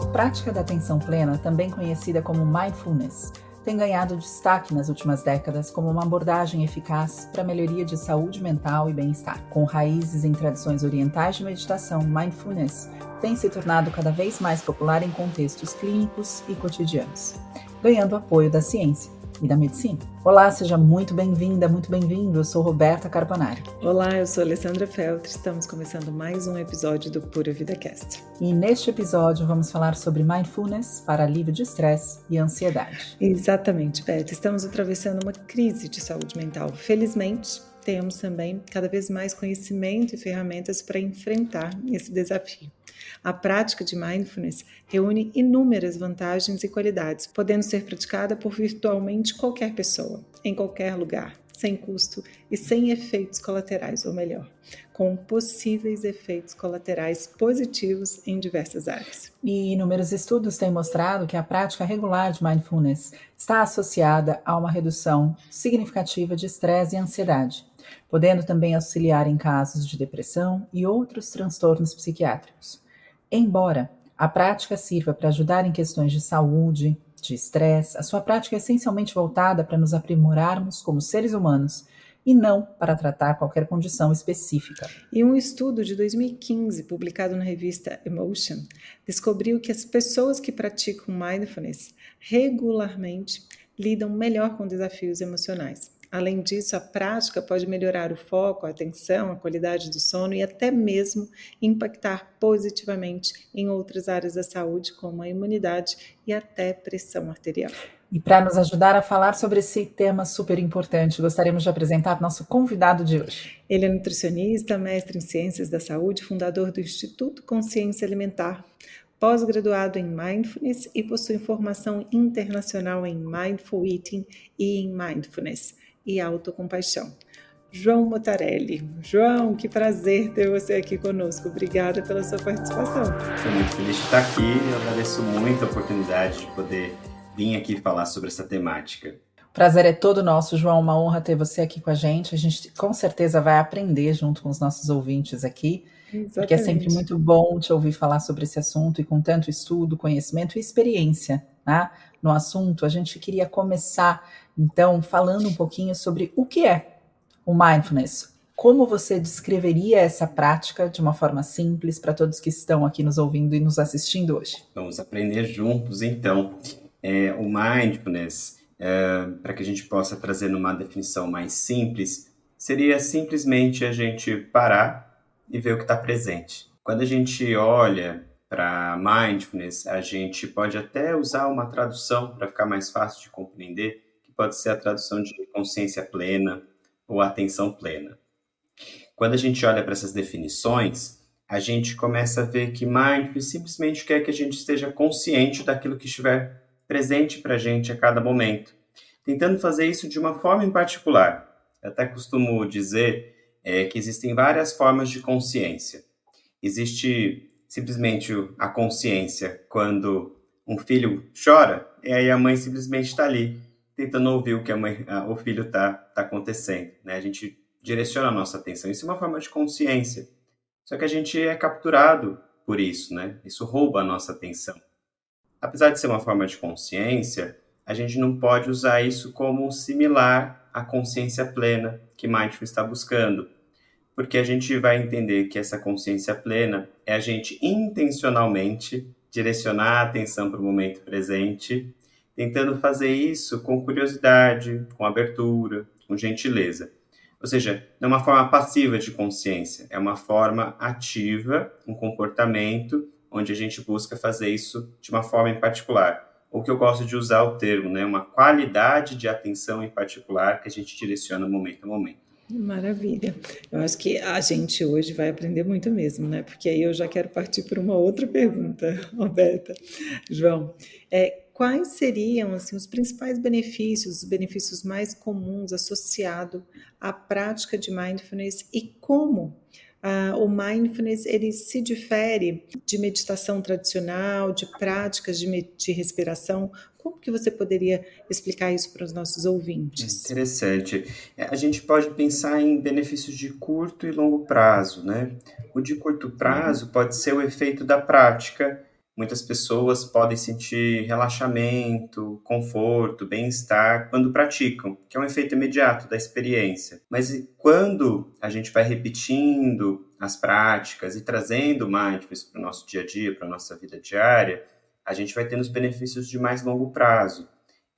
A prática da atenção plena, também conhecida como mindfulness, tem ganhado destaque nas últimas décadas como uma abordagem eficaz para a melhoria de saúde mental e bem-estar. Com raízes em tradições orientais de meditação, mindfulness tem se tornado cada vez mais popular em contextos clínicos e cotidianos, ganhando apoio da ciência e da medicina. Olá, seja muito bem-vinda, muito bem-vindo. Eu sou Roberta Carpanari. Olá, eu sou Alessandra Feltri. Estamos começando mais um episódio do Pura Vida Cast. E neste episódio vamos falar sobre mindfulness para alívio de estresse e ansiedade. Exatamente, Beth. Estamos atravessando uma crise de saúde mental. Felizmente, temos também cada vez mais conhecimento e ferramentas para enfrentar esse desafio. A prática de mindfulness reúne inúmeras vantagens e qualidades, podendo ser praticada por virtualmente qualquer pessoa, em qualquer lugar, sem custo e sem efeitos colaterais, ou melhor, com possíveis efeitos colaterais positivos em diversas áreas. E inúmeros estudos têm mostrado que a prática regular de mindfulness está associada a uma redução significativa de estresse e ansiedade, podendo também auxiliar em casos de depressão e outros transtornos psiquiátricos. Embora a prática sirva para ajudar em questões de saúde, de estresse, a sua prática é essencialmente voltada para nos aprimorarmos como seres humanos e não para tratar qualquer condição específica. E um estudo de 2015, publicado na revista Emotion, descobriu que as pessoas que praticam mindfulness regularmente lidam melhor com desafios emocionais. Além disso, a prática pode melhorar o foco, a atenção, a qualidade do sono e até mesmo impactar positivamente em outras áreas da saúde, como a imunidade e até pressão arterial. E para nos ajudar a falar sobre esse tema super importante, gostaríamos de apresentar nosso convidado de hoje. Ele é nutricionista, mestre em ciências da saúde, fundador do Instituto Consciência Alimentar, pós-graduado em Mindfulness e possui formação internacional em Mindful Eating e em Mindfulness e autocompaixão. João Motarelli. João, que prazer ter você aqui conosco. Obrigada pela sua participação. Estou muito feliz de estar aqui e agradeço muito a oportunidade de poder vir aqui falar sobre essa temática. O prazer é todo nosso, João. Uma honra ter você aqui com a gente. A gente com certeza vai aprender junto com os nossos ouvintes aqui. Exatamente. Porque é sempre muito bom te ouvir falar sobre esse assunto e com tanto estudo, conhecimento e experiência né, no assunto. A gente queria começar então, falando um pouquinho sobre o que é o mindfulness. Como você descreveria essa prática de uma forma simples para todos que estão aqui nos ouvindo e nos assistindo hoje? Vamos aprender juntos, então. É, o mindfulness, é, para que a gente possa trazer numa definição mais simples, seria simplesmente a gente parar e ver o que está presente. Quando a gente olha para mindfulness, a gente pode até usar uma tradução para ficar mais fácil de compreender, pode ser a tradução de consciência plena ou atenção plena. Quando a gente olha para essas definições, a gente começa a ver que mindfulness simplesmente quer que a gente esteja consciente daquilo que estiver presente para a gente a cada momento, tentando fazer isso de uma forma em particular. Eu até costumo dizer é, que existem várias formas de consciência. Existe simplesmente a consciência quando um filho chora, e aí a mãe simplesmente está ali tentando ouvir o que a mãe, a, o filho está tá acontecendo, né? A gente direciona a nossa atenção. Isso é uma forma de consciência. Só que a gente é capturado por isso, né? Isso rouba a nossa atenção. Apesar de ser uma forma de consciência, a gente não pode usar isso como similar à consciência plena que Mindfulness está buscando, porque a gente vai entender que essa consciência plena é a gente intencionalmente direcionar a atenção para o momento presente tentando fazer isso com curiosidade, com abertura, com gentileza. Ou seja, não é uma forma passiva de consciência, é uma forma ativa, um comportamento onde a gente busca fazer isso de uma forma em particular. Ou que eu gosto de usar o termo, né? Uma qualidade de atenção em particular que a gente direciona momento a momento. Maravilha. Eu acho que a gente hoje vai aprender muito mesmo, né? Porque aí eu já quero partir para uma outra pergunta, Roberta. João, é, quais seriam assim, os principais benefícios, os benefícios mais comuns associados à prática de mindfulness e como uh, o mindfulness ele se difere de meditação tradicional, de práticas de, de respiração? Como que você poderia explicar isso para os nossos ouvintes? Interessante. É, a gente pode pensar em benefícios de curto e longo prazo, né? O de curto prazo pode ser o efeito da prática muitas pessoas podem sentir relaxamento, conforto, bem-estar quando praticam, que é um efeito imediato da experiência. Mas quando a gente vai repetindo as práticas e trazendo mindfulness para o nosso dia a dia, para a nossa vida diária, a gente vai tendo os benefícios de mais longo prazo.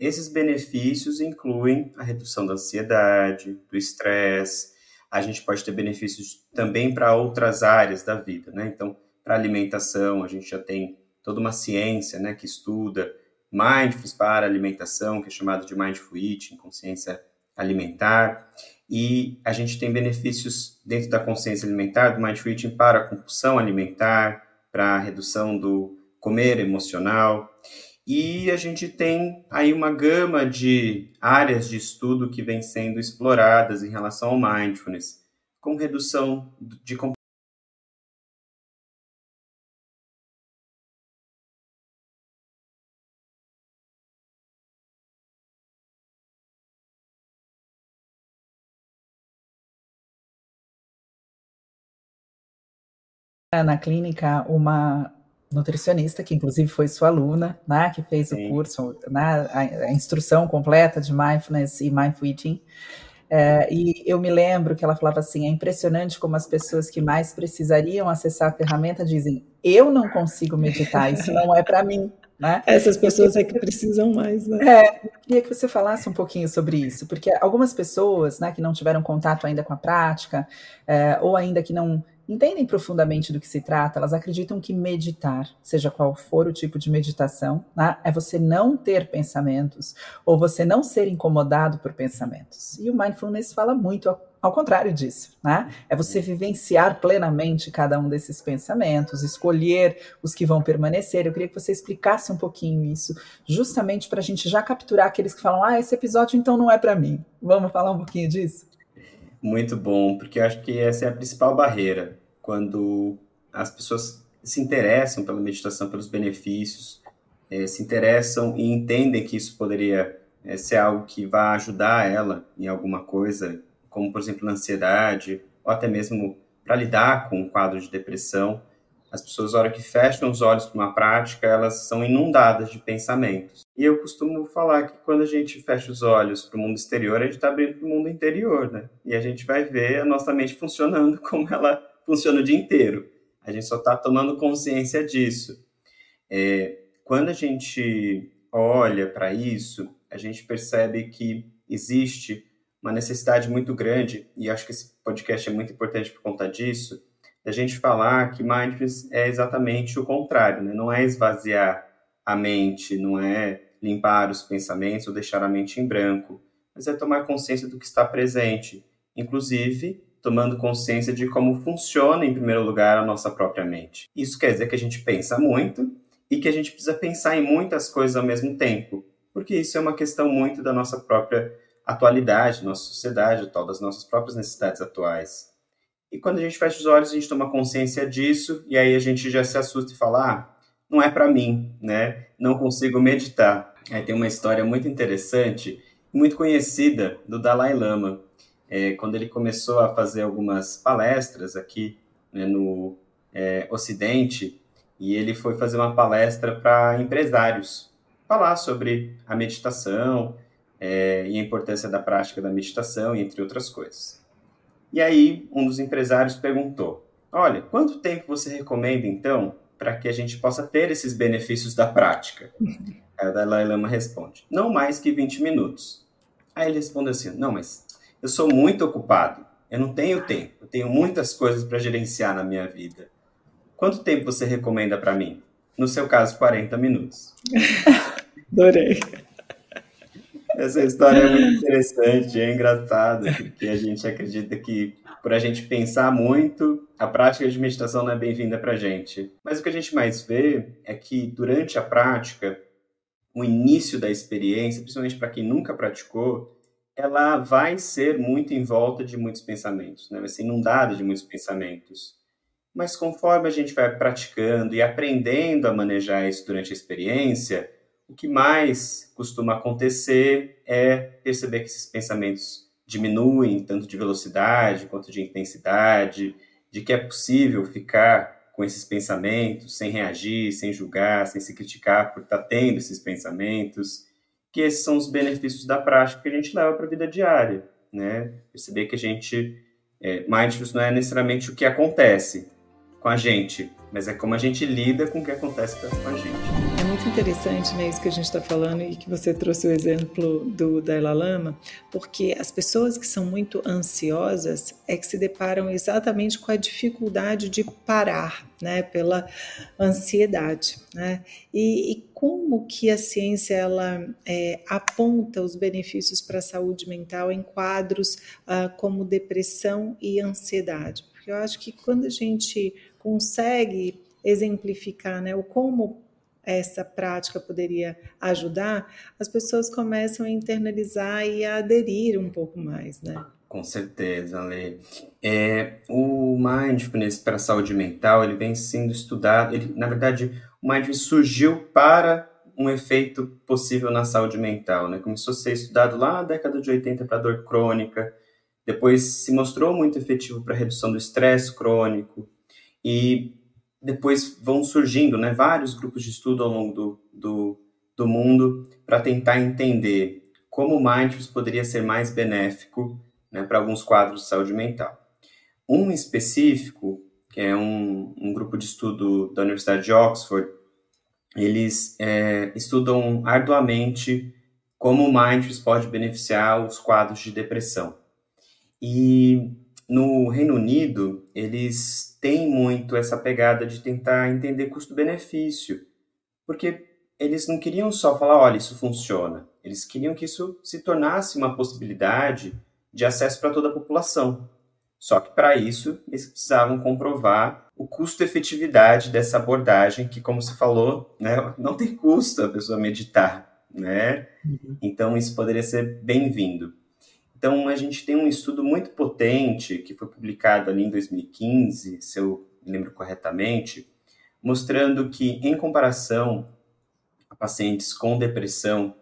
Esses benefícios incluem a redução da ansiedade, do estresse. A gente pode ter benefícios também para outras áreas da vida, né? Então, para alimentação, a gente já tem toda uma ciência né, que estuda mindfulness para alimentação, que é chamado de mindful eating, consciência alimentar, e a gente tem benefícios dentro da consciência alimentar, do mindful eating para a compulsão alimentar, para a redução do comer emocional, e a gente tem aí uma gama de áreas de estudo que vem sendo exploradas em relação ao mindfulness, com redução de na clínica uma nutricionista, que inclusive foi sua aluna, né, que fez Sim. o curso, né, a, a, instrução completa de mindfulness e mindful eating. É, e eu me lembro que ela falava assim: é impressionante como as pessoas que mais precisariam acessar a ferramenta dizem: eu não consigo meditar, isso não é para mim. Né? Essas pessoas é que precisam mais, né? É, queria que você falasse um pouquinho sobre isso, porque algumas pessoas, né, que não tiveram contato ainda com a prática, é, ou ainda que não entendem profundamente do que se trata, elas acreditam que meditar, seja qual for o tipo de meditação, né, é você não ter pensamentos ou você não ser incomodado por pensamentos. E o mindfulness fala muito ao, contrário disso, né? É você vivenciar plenamente cada um desses pensamentos, escolher os que vão permanecer. Eu queria que você explicasse um pouquinho isso, justamente para a gente já capturar aqueles que falam: ah, esse episódio então não é para mim. Vamos falar um pouquinho disso? Muito bom, porque eu acho que essa é a principal barreira. Quando as pessoas se interessam pela meditação, pelos benefícios, é, se interessam e entendem que isso poderia é, ser algo que vai ajudar ela em alguma coisa, como por exemplo na ansiedade, ou até mesmo para lidar com um quadro de depressão, as pessoas, na hora que fecham os olhos para uma prática, elas são inundadas de pensamentos. E eu costumo falar que quando a gente fecha os olhos para o mundo exterior, a gente está abrindo para o mundo interior, né? E a gente vai ver a nossa mente funcionando como ela funciona o dia inteiro. A gente só está tomando consciência disso. É, quando a gente olha para isso, a gente percebe que existe uma necessidade muito grande, e acho que esse podcast é muito importante por conta disso, a gente falar que mindfulness é exatamente o contrário, né? não é esvaziar a mente, não é limpar os pensamentos ou deixar a mente em branco, mas é tomar consciência do que está presente, inclusive tomando consciência de como funciona, em primeiro lugar, a nossa própria mente. Isso quer dizer que a gente pensa muito e que a gente precisa pensar em muitas coisas ao mesmo tempo, porque isso é uma questão muito da nossa própria atualidade, nossa sociedade, tal, das nossas próprias necessidades atuais. E quando a gente fecha os olhos, a gente toma consciência disso, e aí a gente já se assusta e fala: ah, não é para mim, né? Não consigo meditar. Aí tem uma história muito interessante, muito conhecida do Dalai Lama. É, quando ele começou a fazer algumas palestras aqui né, no é, Ocidente, e ele foi fazer uma palestra para empresários, falar sobre a meditação é, e a importância da prática da meditação, entre outras coisas. E aí, um dos empresários perguntou: Olha, quanto tempo você recomenda então para que a gente possa ter esses benefícios da prática? Aí o Dalai Lama responde: Não mais que 20 minutos. Aí ele responde assim: Não, mas eu sou muito ocupado, eu não tenho tempo, eu tenho muitas coisas para gerenciar na minha vida. Quanto tempo você recomenda para mim? No seu caso, 40 minutos. Adorei. Essa história é muito interessante, é engraçada, porque a gente acredita que por a gente pensar muito, a prática de meditação não é bem-vinda para a gente. Mas o que a gente mais vê é que durante a prática, o início da experiência, principalmente para quem nunca praticou, ela vai ser muito em volta de muitos pensamentos, né? vai ser inundada de muitos pensamentos. Mas conforme a gente vai praticando e aprendendo a manejar isso durante a experiência, o que mais costuma acontecer é perceber que esses pensamentos diminuem tanto de velocidade quanto de intensidade, de que é possível ficar com esses pensamentos, sem reagir, sem julgar, sem se criticar por estar tá tendo esses pensamentos, que esses são os benefícios da prática que a gente leva para a vida diária, né? Perceber que a gente, é, mindfulness não é necessariamente o que acontece com a gente, mas é como a gente lida com o que acontece com a gente. Muito interessante né, isso que a gente está falando e que você trouxe o exemplo do Dalai Lama, porque as pessoas que são muito ansiosas é que se deparam exatamente com a dificuldade de parar, né, pela ansiedade, né? E, e como que a ciência ela é, aponta os benefícios para a saúde mental em quadros uh, como depressão e ansiedade? Porque eu acho que quando a gente consegue exemplificar né, o como essa prática poderia ajudar, as pessoas começam a internalizar e a aderir um pouco mais, né? Com certeza, Lê. É, o mindfulness para a saúde mental, ele vem sendo estudado, ele, na verdade, o mindfulness surgiu para um efeito possível na saúde mental, né? Começou a ser estudado lá na década de 80 para dor crônica, depois se mostrou muito efetivo para redução do estresse crônico, e depois vão surgindo né, vários grupos de estudo ao longo do, do, do mundo para tentar entender como o mindfulness poderia ser mais benéfico né, para alguns quadros de saúde mental. Um específico, que é um, um grupo de estudo da Universidade de Oxford, eles é, estudam arduamente como o mindfulness pode beneficiar os quadros de depressão. E no Reino Unido, eles têm muito essa pegada de tentar entender custo-benefício, porque eles não queriam só falar, olha, isso funciona. Eles queriam que isso se tornasse uma possibilidade de acesso para toda a população. Só que para isso, eles precisavam comprovar o custo-efetividade dessa abordagem, que, como você falou, né, não tem custo a pessoa meditar, né? Uhum. Então, isso poderia ser bem-vindo. Então, a gente tem um estudo muito potente, que foi publicado ali em 2015, se eu lembro corretamente, mostrando que, em comparação a pacientes com depressão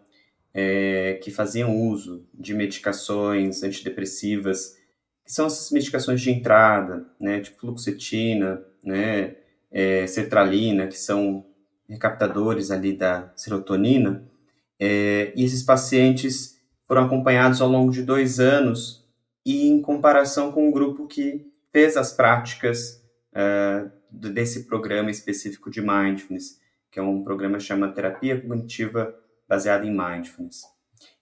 é, que faziam uso de medicações antidepressivas, que são essas medicações de entrada, né, tipo fluoxetina, né, é, sertralina, que são recaptadores ali da serotonina, é, e esses pacientes foram acompanhados ao longo de dois anos e em comparação com o grupo que fez as práticas uh, desse programa específico de mindfulness, que é um programa que chama Terapia Cognitiva Baseada em Mindfulness.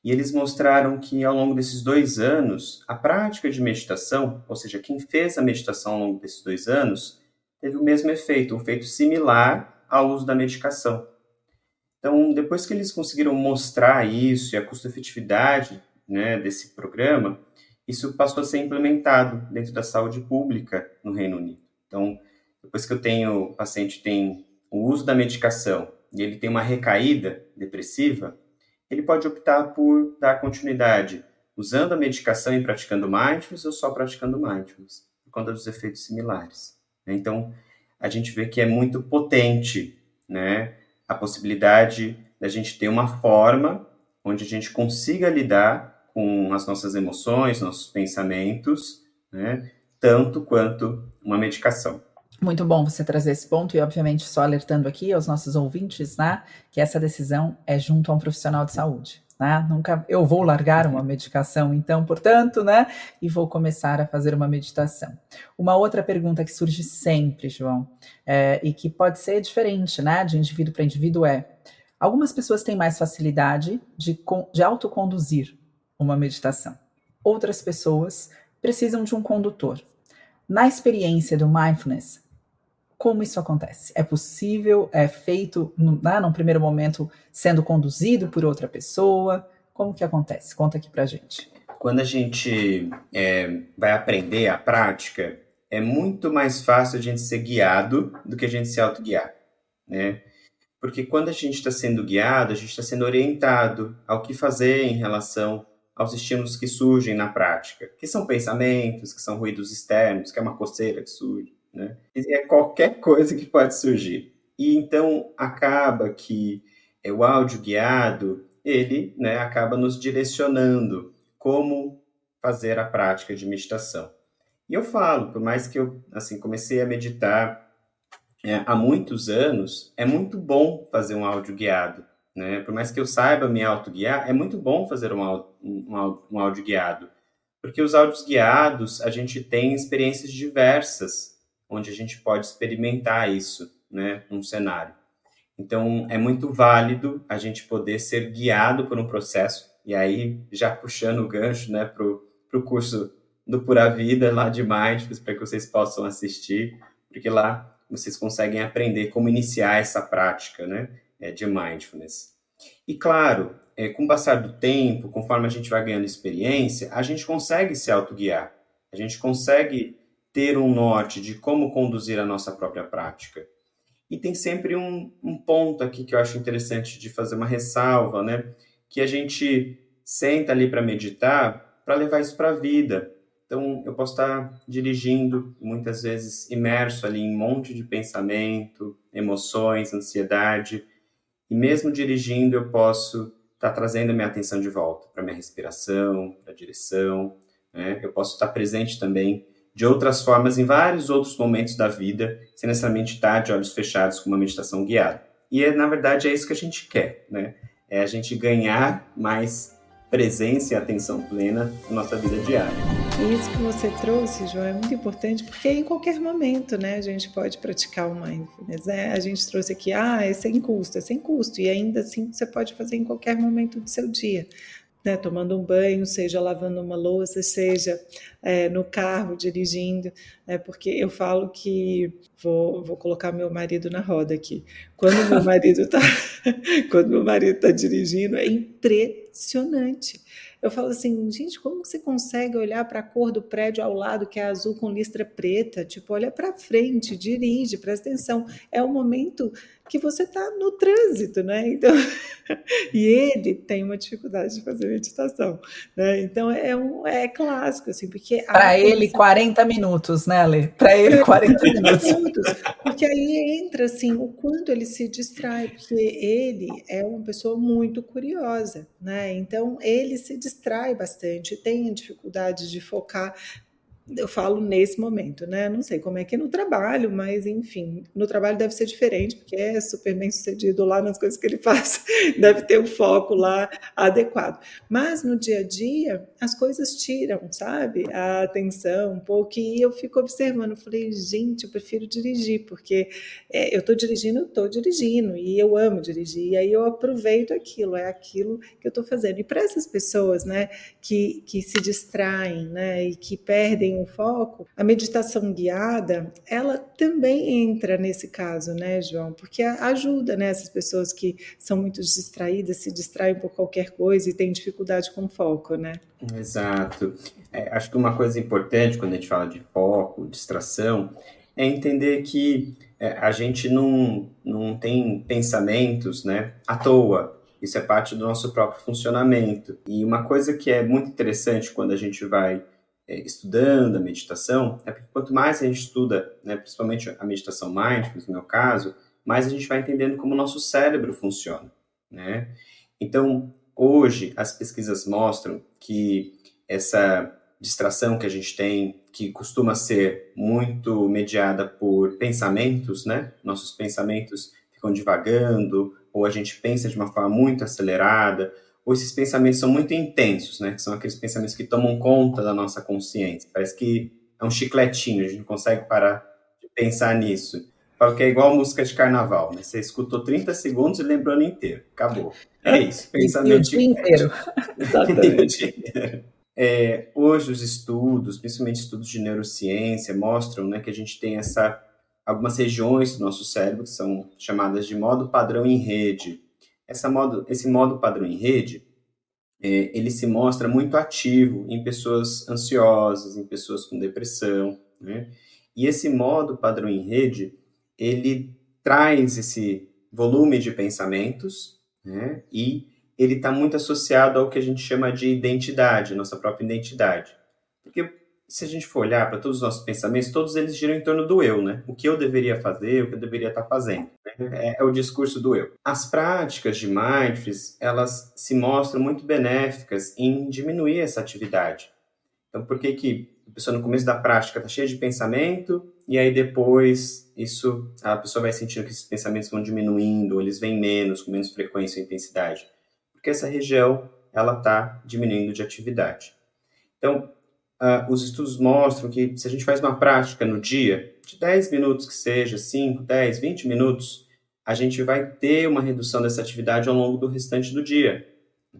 E eles mostraram que ao longo desses dois anos, a prática de meditação, ou seja, quem fez a meditação ao longo desses dois anos, teve o mesmo efeito, um efeito similar ao uso da medicação. Então, depois que eles conseguiram mostrar isso e a custo-efetividade né, desse programa, isso passou a ser implementado dentro da saúde pública no Reino Unido. Então, depois que eu tenho, o paciente tem o uso da medicação e ele tem uma recaída depressiva, ele pode optar por dar continuidade usando a medicação e praticando mindfulness ou só praticando mindfulness, por conta dos efeitos similares. Então, a gente vê que é muito potente, né? A possibilidade da gente ter uma forma onde a gente consiga lidar com as nossas emoções, nossos pensamentos, né, tanto quanto uma medicação. Muito bom você trazer esse ponto e, obviamente, só alertando aqui aos nossos ouvintes, né, que essa decisão é junto a um profissional de saúde né? Nunca eu vou largar uma medicação, então, portanto, né? E vou começar a fazer uma meditação. Uma outra pergunta que surge sempre, João, é, e que pode ser diferente, né? De indivíduo para indivíduo é: algumas pessoas têm mais facilidade de, de autoconduzir uma meditação. Outras pessoas precisam de um condutor. Na experiência do mindfulness, como isso acontece? É possível? É feito no, né, num primeiro momento sendo conduzido por outra pessoa? Como que acontece? Conta aqui pra gente. Quando a gente é, vai aprender a prática, é muito mais fácil a gente ser guiado do que a gente se autoguiar, né? Porque quando a gente está sendo guiado, a gente está sendo orientado ao que fazer em relação aos estímulos que surgem na prática, que são pensamentos, que são ruídos externos, que é uma coceira que surge né? É qualquer coisa que pode surgir. E então acaba que é, o áudio guiado, ele né, acaba nos direcionando como fazer a prática de meditação. E eu falo, por mais que eu assim comecei a meditar é, há muitos anos, é muito bom fazer um áudio guiado. Né? Por mais que eu saiba me autoguiar, é muito bom fazer um, um, um áudio guiado. Porque os áudios guiados, a gente tem experiências diversas, onde a gente pode experimentar isso, né, num cenário. Então, é muito válido a gente poder ser guiado por um processo, e aí, já puxando o gancho, né, para o curso do Pura Vida, lá de Mindfulness, para que vocês possam assistir, porque lá vocês conseguem aprender como iniciar essa prática, né, é, de Mindfulness. E, claro, é, com o passar do tempo, conforme a gente vai ganhando experiência, a gente consegue se autoguiar, a gente consegue ter um norte de como conduzir a nossa própria prática. E tem sempre um, um ponto aqui que eu acho interessante de fazer uma ressalva, né? Que a gente senta ali para meditar, para levar isso para a vida. Então, eu posso estar dirigindo, muitas vezes imerso ali em um monte de pensamento, emoções, ansiedade, e mesmo dirigindo, eu posso está trazendo a minha atenção de volta para minha respiração, para a direção. Né? Eu posso estar presente também de outras formas em vários outros momentos da vida, sem necessariamente estar de olhos fechados com uma meditação guiada. E é, na verdade é isso que a gente quer, né? É a gente ganhar mais presença e atenção plena na nossa vida diária. Isso que você trouxe, João, é muito importante porque em qualquer momento, né, a gente pode praticar o mindfulness. Né? A gente trouxe aqui, ah, é sem custo, é sem custo, e ainda assim você pode fazer em qualquer momento do seu dia né, tomando um banho, seja lavando uma louça, seja é, no carro dirigindo, né, porque eu falo que vou, vou colocar meu marido na roda aqui. Quando meu marido está quando meu marido está dirigindo é impressionante. Eu falo assim, gente, como você consegue olhar para a cor do prédio ao lado, que é azul com listra preta? Tipo, olha para frente, dirige, presta atenção. É o momento que você está no trânsito, né? Então, e ele tem uma dificuldade de fazer meditação, né? Então é um é clássico assim, porque para ele 40 minutos, né, Ale? Para ele 40 minutos. porque aí entra assim o quanto ele se distrai, porque ele é uma pessoa muito curiosa, né? Então ele se distrai bastante, tem dificuldade de focar eu falo nesse momento, né? Não sei como é que é no trabalho, mas enfim, no trabalho deve ser diferente, porque é super bem sucedido lá nas coisas que ele faz, deve ter um foco lá adequado. Mas no dia a dia, as coisas tiram, sabe? A atenção um pouco, e eu fico observando, falei, gente, eu prefiro dirigir, porque é, eu estou dirigindo, estou dirigindo, e eu amo dirigir, e aí eu aproveito aquilo, é aquilo que eu estou fazendo. E para essas pessoas, né, que, que se distraem, né, e que perdem o foco, a meditação guiada, ela também entra nesse caso, né, João? Porque ajuda, né, essas pessoas que são muito distraídas, se distraem por qualquer coisa e têm dificuldade com foco, né? Exato. É, acho que uma coisa importante quando a gente fala de foco, distração, é entender que é, a gente não, não tem pensamentos, né, à toa. Isso é parte do nosso próprio funcionamento. E uma coisa que é muito interessante quando a gente vai estudando a meditação, é porque quanto mais a gente estuda, né, principalmente a meditação mindfulness, no meu caso, mais a gente vai entendendo como o nosso cérebro funciona, né? Então, hoje, as pesquisas mostram que essa distração que a gente tem, que costuma ser muito mediada por pensamentos, né? Nossos pensamentos ficam divagando, ou a gente pensa de uma forma muito acelerada, ou esses pensamentos são muito intensos, né? Que são aqueles pensamentos que tomam conta da nossa consciência. Parece que é um chicletinho, a gente não consegue parar de pensar nisso. Falo que é igual música de carnaval, né? Você escutou 30 segundos e lembrou no inteiro. Acabou. É isso. Pensamento o dia inteiro. Exatamente. É, hoje os estudos, principalmente estudos de neurociência, mostram né, que a gente tem essa algumas regiões do nosso cérebro que são chamadas de modo padrão em rede, essa modo, esse modo padrão em rede, é, ele se mostra muito ativo em pessoas ansiosas, em pessoas com depressão, né? E esse modo padrão em rede, ele traz esse volume de pensamentos, né? E ele está muito associado ao que a gente chama de identidade, nossa própria identidade. Porque se a gente for olhar para todos os nossos pensamentos, todos eles giram em torno do eu, né? O que eu deveria fazer, o que eu deveria estar fazendo. Né? É, é, o discurso do eu. As práticas de mindfulness, elas se mostram muito benéficas em diminuir essa atividade. Então, por que que a pessoa no começo da prática está cheia de pensamento, e aí depois isso a pessoa vai sentindo que esses pensamentos vão diminuindo, eles vêm menos, com menos frequência e intensidade, porque essa região ela está diminuindo de atividade. Então, uh, os estudos mostram que se a gente faz uma prática no dia, de 10 minutos que seja, 5, 10, 20 minutos, a gente vai ter uma redução dessa atividade ao longo do restante do dia.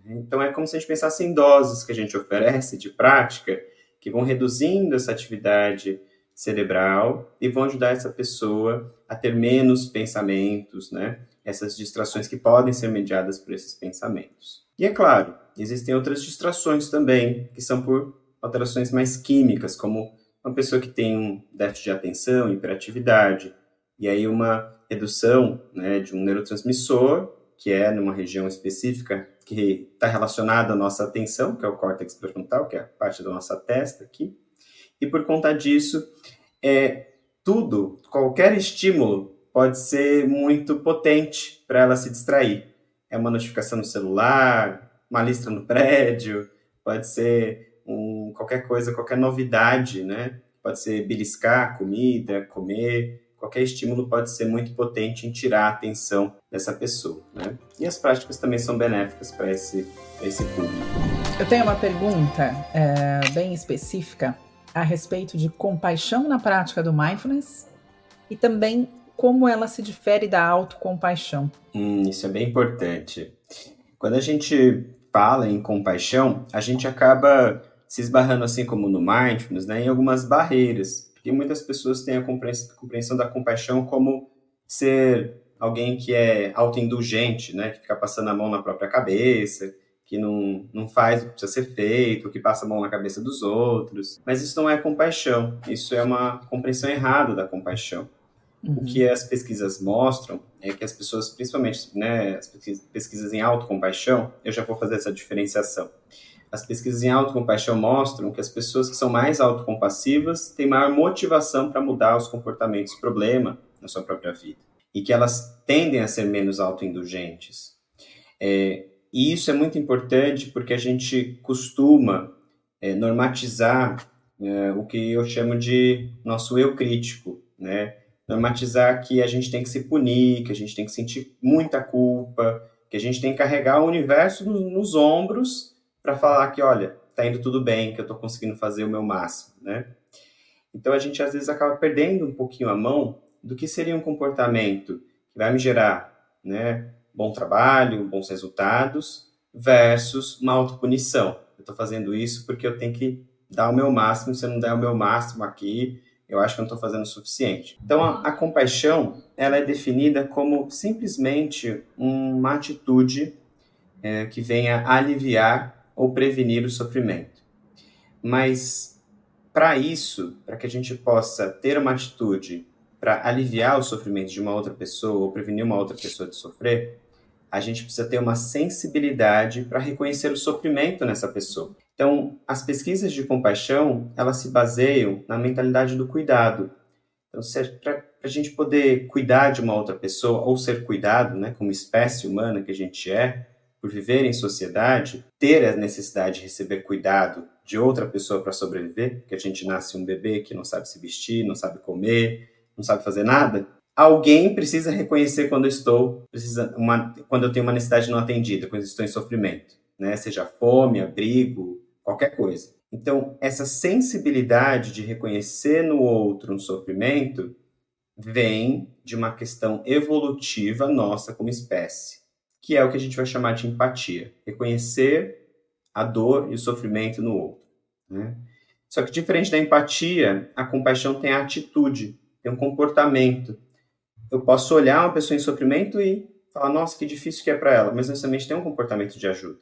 Então, é como se a gente pensasse em doses que a gente oferece de prática, que vão reduzindo essa atividade cerebral e vão ajudar essa pessoa a ter menos pensamentos, né? Essas distrações que podem ser mediadas por esses pensamentos. E é claro, existem outras distrações também, que são por alterações mais químicas, como uma pessoa que tem um déficit de atenção, hiperatividade, e aí uma redução né, de um neurotransmissor, que é numa região específica que está relacionada à nossa atenção, que é o córtex pré-frontal, que é a parte da nossa testa aqui. E por conta disso, é, tudo, qualquer estímulo pode ser muito potente para ela se distrair. É uma notificação no celular, uma lista no prédio, pode ser qualquer coisa, qualquer novidade, né? Pode ser beliscar comida, comer, qualquer estímulo pode ser muito potente em tirar a atenção dessa pessoa. Né? E as práticas também são benéficas para esse, esse público. Eu tenho uma pergunta é, bem específica a respeito de compaixão na prática do mindfulness e também como ela se difere da autocompaixão. Hum, isso é bem importante. Quando a gente fala em compaixão, a gente acaba se esbarrando, assim como no mindfulness, né, em algumas barreiras porque muitas pessoas têm a compreensão da compaixão como ser alguém que é autoindulgente, né? Que fica passando a mão na própria cabeça, que não, não faz o que precisa ser feito, que passa a mão na cabeça dos outros. Mas isso não é compaixão, isso é uma compreensão errada da compaixão. Uhum. O que as pesquisas mostram é que as pessoas, principalmente né, as pesquisas em autocompaixão, eu já vou fazer essa diferenciação as pesquisas em autocompaixão mostram que as pessoas que são mais autocompassivas têm maior motivação para mudar os comportamentos problema na sua própria vida e que elas tendem a ser menos autoindulgentes. É, e isso é muito importante porque a gente costuma é, normatizar é, o que eu chamo de nosso eu crítico, né? Normatizar que a gente tem que se punir, que a gente tem que sentir muita culpa, que a gente tem que carregar o universo nos, nos ombros para falar que, olha, tá indo tudo bem, que eu estou conseguindo fazer o meu máximo, né? Então a gente às vezes acaba perdendo um pouquinho a mão do que seria um comportamento que vai me gerar, né, bom trabalho, bons resultados, versus uma autopunição. Eu estou fazendo isso porque eu tenho que dar o meu máximo, se eu não der o meu máximo aqui, eu acho que eu não estou fazendo o suficiente. Então, a, a, compaixão, ela é definida como simplesmente uma atitude é, que venha aliviar ou prevenir o sofrimento. Mas para isso, para que a gente possa ter uma atitude para aliviar o sofrimento de uma outra pessoa ou prevenir uma outra pessoa de sofrer, a gente precisa ter uma sensibilidade para reconhecer o sofrimento nessa pessoa. Então, as pesquisas de compaixão, elas se baseiam na mentalidade do cuidado. Então, para a gente poder cuidar de uma outra pessoa ou ser cuidado, né, como espécie humana que a gente é, por viver em sociedade, ter a necessidade de receber cuidado de outra pessoa para sobreviver, que a gente nasce um bebê que não sabe se vestir, não sabe comer, não sabe fazer nada, alguém precisa reconhecer quando eu estou precisa uma, quando eu tenho uma necessidade não atendida, quando eu estou em sofrimento, né? Seja fome, abrigo, qualquer coisa. Então, essa sensibilidade de reconhecer no outro um sofrimento vem de uma questão evolutiva nossa como espécie que é o que a gente vai chamar de empatia. Reconhecer a dor e o sofrimento no outro. Né? Só que diferente da empatia, a compaixão tem a atitude, tem um comportamento. Eu posso olhar uma pessoa em sofrimento e falar, nossa, que difícil que é para ela, mas necessariamente tem um comportamento de ajuda.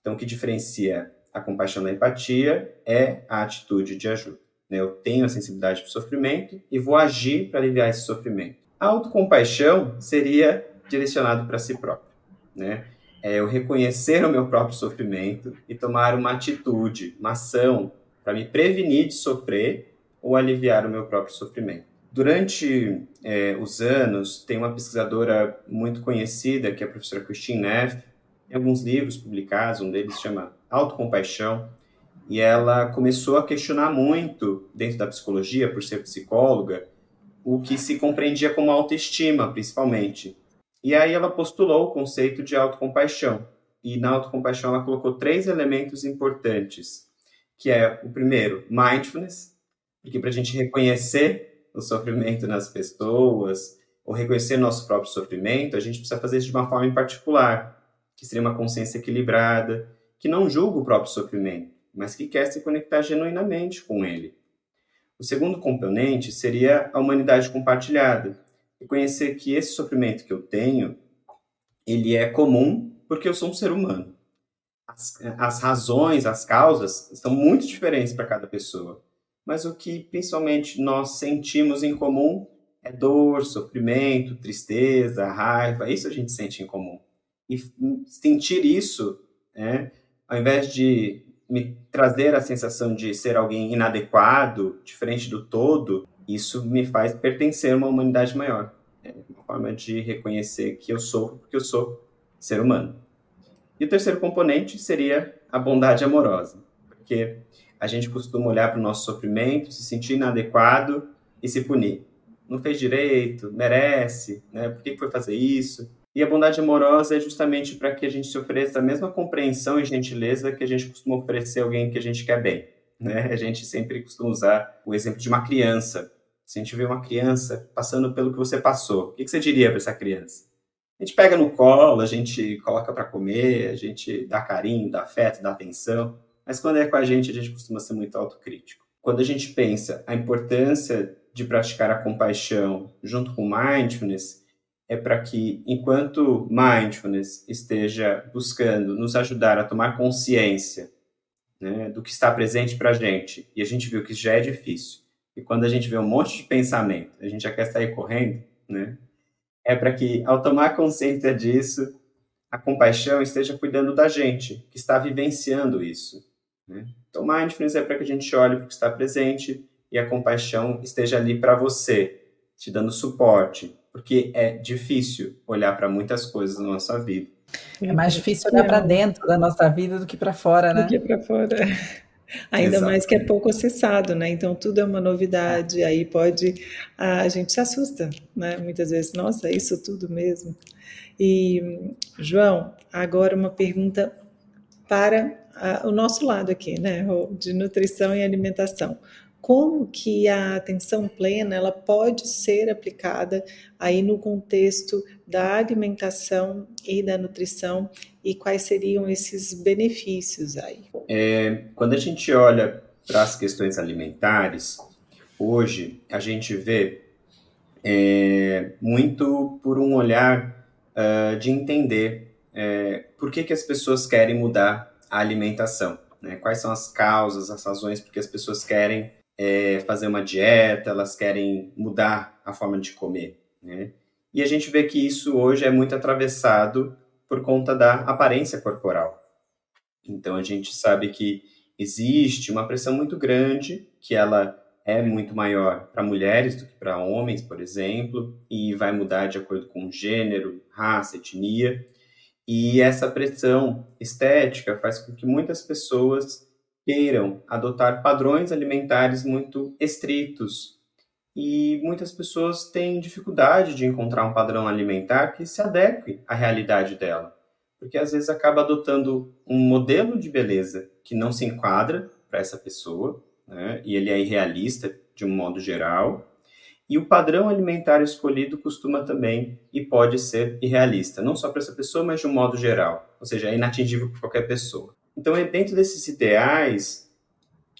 Então, o que diferencia a compaixão da empatia é a atitude de ajuda. Né? Eu tenho a sensibilidade para o sofrimento e vou agir para aliviar esse sofrimento. A autocompaixão seria direcionado para si próprio, né? É eu reconhecer o meu próprio sofrimento e tomar uma atitude, uma ação para me prevenir de sofrer ou aliviar o meu próprio sofrimento. Durante é, os anos, tem uma pesquisadora muito conhecida, que é a professora Christine Neff, tem alguns livros publicados, um deles chama Autocompaixão, e ela começou a questionar muito, dentro da psicologia, por ser psicóloga, o que se compreendia como autoestima, principalmente. E aí ela postulou o conceito de autocompaixão. E na autocompaixão ela colocou três elementos importantes, que é o primeiro, mindfulness, porque para a gente reconhecer o sofrimento nas pessoas, ou reconhecer nosso próprio sofrimento, a gente precisa fazer isso de uma forma em particular, que seria uma consciência equilibrada, que não julga o próprio sofrimento, mas que quer se conectar genuinamente com ele. O segundo componente seria a humanidade compartilhada, reconhecer que esse sofrimento que eu tenho, ele é comum porque eu sou um ser humano. As, as razões, as causas são muito diferentes para cada pessoa, mas o que principalmente nós sentimos em comum é dor, sofrimento, tristeza, raiva, isso a gente sente em comum. E sentir isso, né, ao invés de me trazer a sensação de ser alguém inadequado, diferente do todo, isso me faz pertencer a uma humanidade maior. É uma forma de reconhecer que eu sou porque eu sou ser humano. E o terceiro componente seria a bondade amorosa, porque a gente costuma olhar para o nosso sofrimento, se sentir inadequado e se punir não fez direito, merece, né? Por que foi fazer isso? E a bondade amorosa é justamente para que a gente se ofereça a mesma compreensão e gentileza que a gente costuma oferecer a alguém que a gente quer bem. Né? A gente sempre costuma usar o exemplo de uma criança. Se a gente vê uma criança passando pelo que você passou, o que você diria para essa criança? A gente pega no colo, a gente coloca para comer, a gente dá carinho, dá afeto, dá atenção. Mas quando é com a gente, a gente costuma ser muito autocrítico. Quando a gente pensa a importância de praticar a compaixão junto com mindfulness é para que, enquanto mindfulness esteja buscando nos ajudar a tomar consciência né, do que está presente para a gente, e a gente viu que já é difícil, e quando a gente vê um monte de pensamento, a gente já quer sair correndo, né, é para que, ao tomar consciência disso, a compaixão esteja cuidando da gente, que está vivenciando isso. Né? Então, mindfulness é para que a gente olhe para o que está presente e a compaixão esteja ali para você, te dando suporte, porque é difícil olhar para muitas coisas na nossa vida. É mais difícil olhar para dentro da nossa vida do que para fora, né? Do que para fora. Ainda Exato. mais que é pouco acessado, né? Então tudo é uma novidade, aí pode a gente se assusta, né? Muitas vezes, nossa, é isso tudo mesmo. E João, agora uma pergunta para a, o nosso lado aqui, né? De nutrição e alimentação como que a atenção plena ela pode ser aplicada aí no contexto da alimentação e da nutrição e quais seriam esses benefícios aí? É, quando a gente olha para as questões alimentares, hoje a gente vê é, muito por um olhar uh, de entender é, por que, que as pessoas querem mudar a alimentação. Né? Quais são as causas, as razões porque as pessoas querem é, fazer uma dieta, elas querem mudar a forma de comer, né? E a gente vê que isso hoje é muito atravessado por conta da aparência corporal. Então a gente sabe que existe uma pressão muito grande, que ela é muito maior para mulheres do que para homens, por exemplo, e vai mudar de acordo com gênero, raça, etnia. E essa pressão estética faz com que muitas pessoas queiram adotar padrões alimentares muito estritos. E muitas pessoas têm dificuldade de encontrar um padrão alimentar que se adeque à realidade dela, porque às vezes acaba adotando um modelo de beleza que não se enquadra para essa pessoa, né? e ele é irrealista de um modo geral. E o padrão alimentar escolhido costuma também e pode ser irrealista, não só para essa pessoa, mas de um modo geral, ou seja, é inatingível por qualquer pessoa. Então, é dentro desses ideais,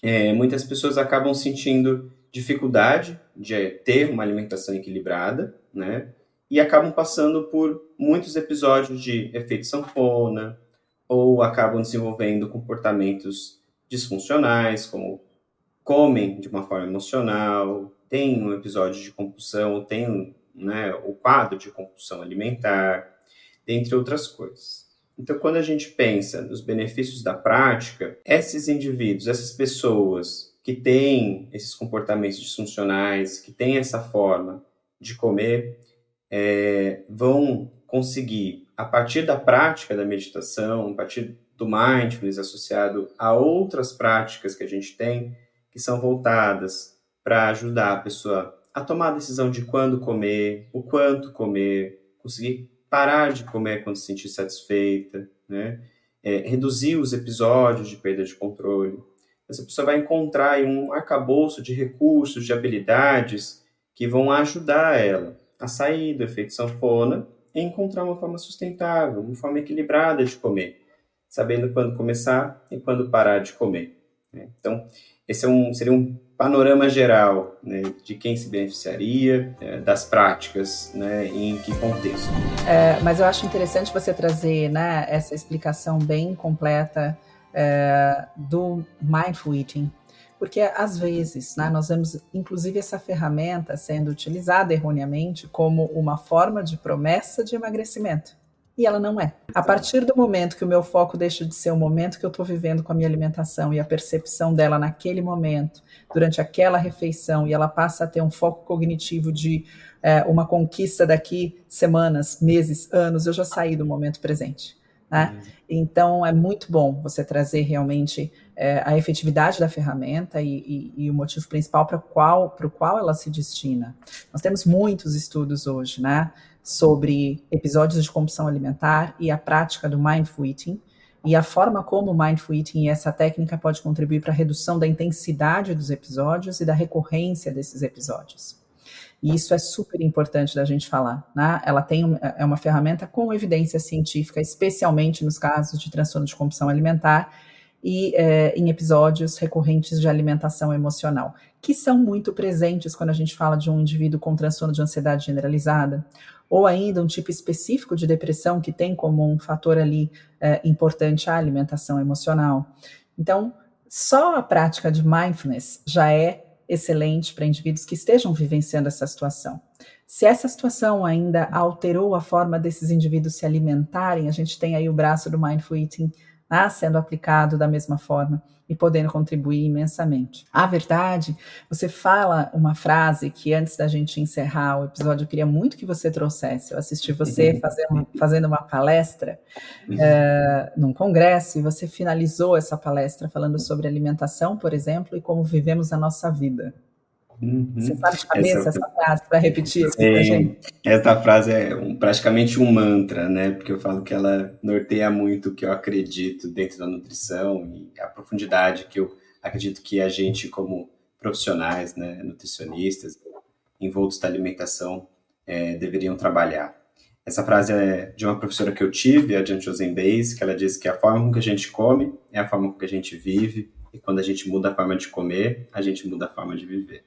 é, muitas pessoas acabam sentindo dificuldade de ter uma alimentação equilibrada, né? E acabam passando por muitos episódios de efeito sanfona, ou acabam desenvolvendo comportamentos disfuncionais, como comem de uma forma emocional, tem um episódio de compulsão, tem né, o quadro de compulsão alimentar, dentre outras coisas. Então, quando a gente pensa nos benefícios da prática, esses indivíduos, essas pessoas que têm esses comportamentos disfuncionais, que têm essa forma de comer, é, vão conseguir, a partir da prática da meditação, a partir do mindfulness associado a outras práticas que a gente tem que são voltadas para ajudar a pessoa a tomar a decisão de quando comer, o quanto comer, conseguir parar de comer quando se sentir satisfeita, né? É, reduzir os episódios de perda de controle. Essa pessoa vai encontrar um arcabouço de recursos, de habilidades que vão ajudar ela a sair do efeito sanfona e encontrar uma forma sustentável, uma forma equilibrada de comer, sabendo quando começar e quando parar de comer. Né? Então, esse é um, seria um panorama geral né, de quem se beneficiaria, é, das práticas, né, em que contexto. É, mas eu acho interessante você trazer né, essa explicação bem completa é, do mindful eating, porque às vezes né, nós vemos inclusive essa ferramenta sendo utilizada erroneamente como uma forma de promessa de emagrecimento e ela não é. A partir do momento que o meu foco deixa de ser o momento que eu estou vivendo com a minha alimentação e a percepção dela naquele momento, durante aquela refeição, e ela passa a ter um foco cognitivo de é, uma conquista daqui semanas, meses, anos, eu já saí do momento presente. Né? Uhum. Então é muito bom você trazer realmente é, a efetividade da ferramenta e, e, e o motivo principal para qual, o qual ela se destina. Nós temos muitos estudos hoje, né? sobre episódios de compulsão alimentar e a prática do mindful eating e a forma como o mindful eating e essa técnica pode contribuir para a redução da intensidade dos episódios e da recorrência desses episódios. E isso é super importante da gente falar. Né? Ela tem é uma ferramenta com evidência científica, especialmente nos casos de transtorno de compulsão alimentar e é, em episódios recorrentes de alimentação emocional, que são muito presentes quando a gente fala de um indivíduo com transtorno de ansiedade generalizada, ou ainda um tipo específico de depressão que tem como um fator ali é, importante a alimentação emocional. Então, só a prática de mindfulness já é excelente para indivíduos que estejam vivenciando essa situação. Se essa situação ainda alterou a forma desses indivíduos se alimentarem, a gente tem aí o braço do mindful eating né, sendo aplicado da mesma forma e podendo contribuir imensamente. A verdade, você fala uma frase que antes da gente encerrar o episódio, eu queria muito que você trouxesse. Eu assisti você uhum. fazer uma, fazendo uma palestra uh, num congresso e você finalizou essa palestra falando sobre alimentação, por exemplo, e como vivemos a nossa vida. Uhum. Você sabe de cabeça essa, essa frase para repetir aqui pra gente? Essa frase é um, praticamente um mantra, né? Porque eu falo que ela norteia muito o que eu acredito dentro da nutrição e a profundidade que eu acredito que a gente, como profissionais, né, nutricionistas, envoltos da alimentação, é, deveriam trabalhar. Essa frase é de uma professora que eu tive, a Jan Base, que ela diz que a forma com que a gente come é a forma com que a gente vive, e quando a gente muda a forma de comer, a gente muda a forma de viver.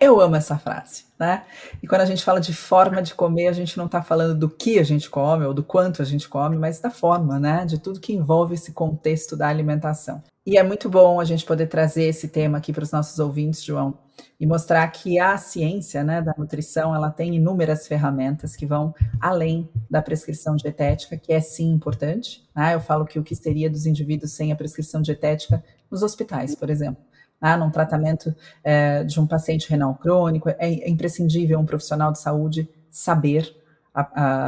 Eu amo essa frase, né? E quando a gente fala de forma de comer, a gente não está falando do que a gente come ou do quanto a gente come, mas da forma, né? De tudo que envolve esse contexto da alimentação. E é muito bom a gente poder trazer esse tema aqui para os nossos ouvintes, João, e mostrar que a ciência, né, da nutrição, ela tem inúmeras ferramentas que vão além da prescrição dietética, que é sim importante. Né? Eu falo que o que seria dos indivíduos sem a prescrição dietética nos hospitais, por exemplo né, num tratamento é, de um paciente renal crônico, é, é, imprescindível um profissional de saúde saber a,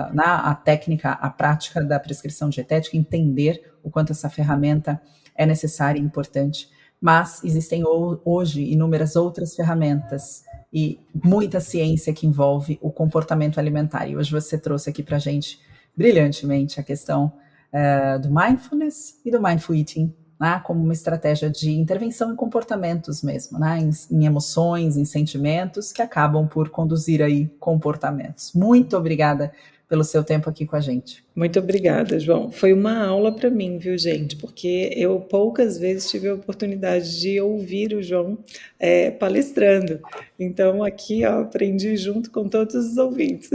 a, na, a técnica, a prática da prescrição dietética, entender o quanto essa ferramenta é necessária e importante. Mas existem hoje inúmeras outras ferramentas e muita ciência que envolve o comportamento alimentar. E hoje você trouxe aqui para gente brilhantemente a questão é, do mindfulness e do mindful eating, né, como uma estratégia de intervenção em comportamentos mesmo, né, em, em, emoções, em sentimentos que acabam por conduzir aí comportamentos. Muito obrigada pelo seu tempo aqui com a gente. Muito obrigada, João. Foi uma aula para mim, viu, gente? Porque eu poucas vezes tive a oportunidade de ouvir o João é, palestrando. Então, aqui, ó, aprendi junto com todos os ouvintes.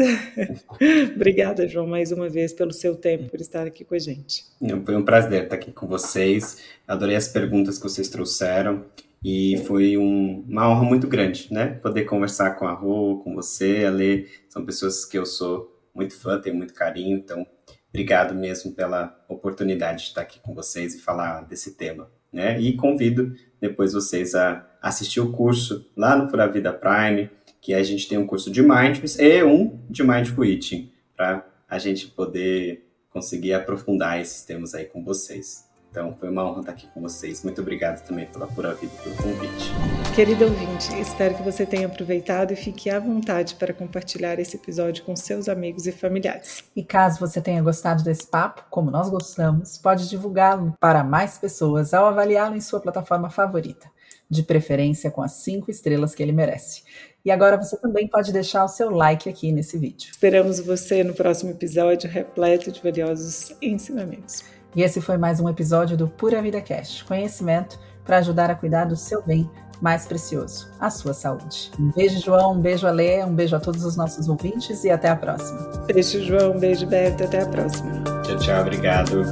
obrigada, João, mais uma vez pelo seu tempo, por estar aqui com a gente. Foi um prazer estar aqui com vocês. Adorei as perguntas que vocês trouxeram. E foi um, uma honra muito grande, né? Poder conversar com a Rô, com você, a Lê. São pessoas que eu sou muito fã, tenho muito carinho, então obrigado mesmo pela oportunidade de estar aqui com vocês e falar desse tema. Né? E convido depois vocês a assistir o curso lá no Pura Vida Prime, que a gente tem um curso de Mindfulness e um de Mindful Eating, para a gente poder conseguir aprofundar esses temas aí com vocês. Então, foi uma honra estar aqui com vocês. Muito obrigado também pela Pura Vida pelo convite. Querido ouvinte, espero que você tenha aproveitado e fique à vontade para compartilhar esse episódio com seus amigos e familiares. E caso você tenha gostado desse papo, como nós gostamos, pode divulgá-lo para mais pessoas ao avaliá-lo em sua plataforma favorita, de preferência com as cinco estrelas que ele merece. E agora você também pode deixar o seu like aqui nesse vídeo. Esperamos você no próximo episódio repleto de valiosos ensinamentos. E esse foi mais um episódio do Pura Vida Cast, conhecimento para ajudar a cuidar do seu bem mais precioso, a sua saúde. Um beijo, João, um beijo, Alê, um beijo a todos os nossos ouvintes e até a próxima. Beijo, João, um beijo, Beto, até a próxima. Tchau, tchau, obrigado.